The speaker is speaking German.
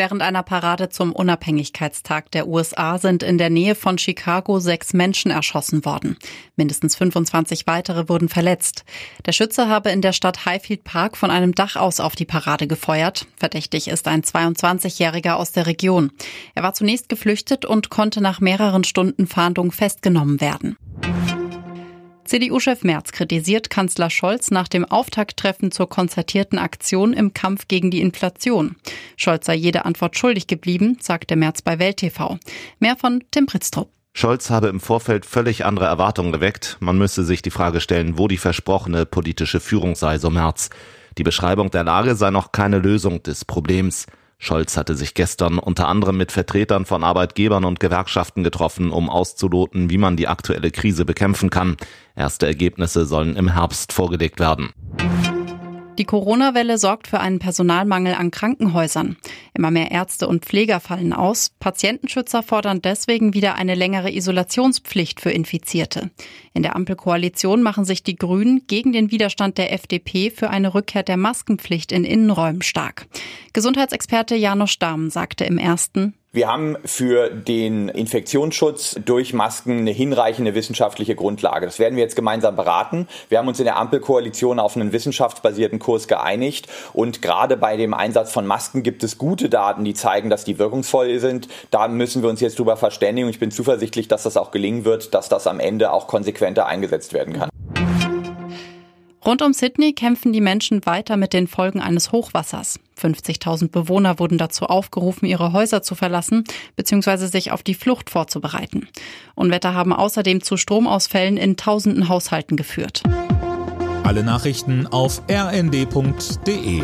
Während einer Parade zum Unabhängigkeitstag der USA sind in der Nähe von Chicago sechs Menschen erschossen worden. Mindestens 25 weitere wurden verletzt. Der Schütze habe in der Stadt Highfield Park von einem Dach aus auf die Parade gefeuert. Verdächtig ist ein 22-Jähriger aus der Region. Er war zunächst geflüchtet und konnte nach mehreren Stunden Fahndung festgenommen werden. CDU-Chef Merz kritisiert Kanzler Scholz nach dem Auftakttreffen zur konzertierten Aktion im Kampf gegen die Inflation. Scholz sei jede Antwort schuldig geblieben, sagte Merz bei Welt TV. Mehr von Tim Pritztrup. Scholz habe im Vorfeld völlig andere Erwartungen geweckt. Man müsse sich die Frage stellen, wo die versprochene politische Führung sei, so Merz. Die Beschreibung der Lage sei noch keine Lösung des Problems. Scholz hatte sich gestern unter anderem mit Vertretern von Arbeitgebern und Gewerkschaften getroffen, um auszuloten, wie man die aktuelle Krise bekämpfen kann. Erste Ergebnisse sollen im Herbst vorgelegt werden. Die Corona-Welle sorgt für einen Personalmangel an Krankenhäusern. Immer mehr Ärzte und Pfleger fallen aus. Patientenschützer fordern deswegen wieder eine längere Isolationspflicht für Infizierte. In der Ampelkoalition machen sich die Grünen gegen den Widerstand der FDP für eine Rückkehr der Maskenpflicht in Innenräumen stark. Gesundheitsexperte Janusz Dahm sagte im ersten, wir haben für den Infektionsschutz durch Masken eine hinreichende wissenschaftliche Grundlage. Das werden wir jetzt gemeinsam beraten. Wir haben uns in der Ampelkoalition auf einen wissenschaftsbasierten Kurs geeinigt. Und gerade bei dem Einsatz von Masken gibt es gute Daten, die zeigen, dass die wirkungsvoll sind. Da müssen wir uns jetzt drüber verständigen. Ich bin zuversichtlich, dass das auch gelingen wird, dass das am Ende auch konsequenter eingesetzt werden kann. Rund um Sydney kämpfen die Menschen weiter mit den Folgen eines Hochwassers. 50.000 Bewohner wurden dazu aufgerufen, ihre Häuser zu verlassen bzw. sich auf die Flucht vorzubereiten. Unwetter haben außerdem zu Stromausfällen in tausenden Haushalten geführt. Alle Nachrichten auf rnd.de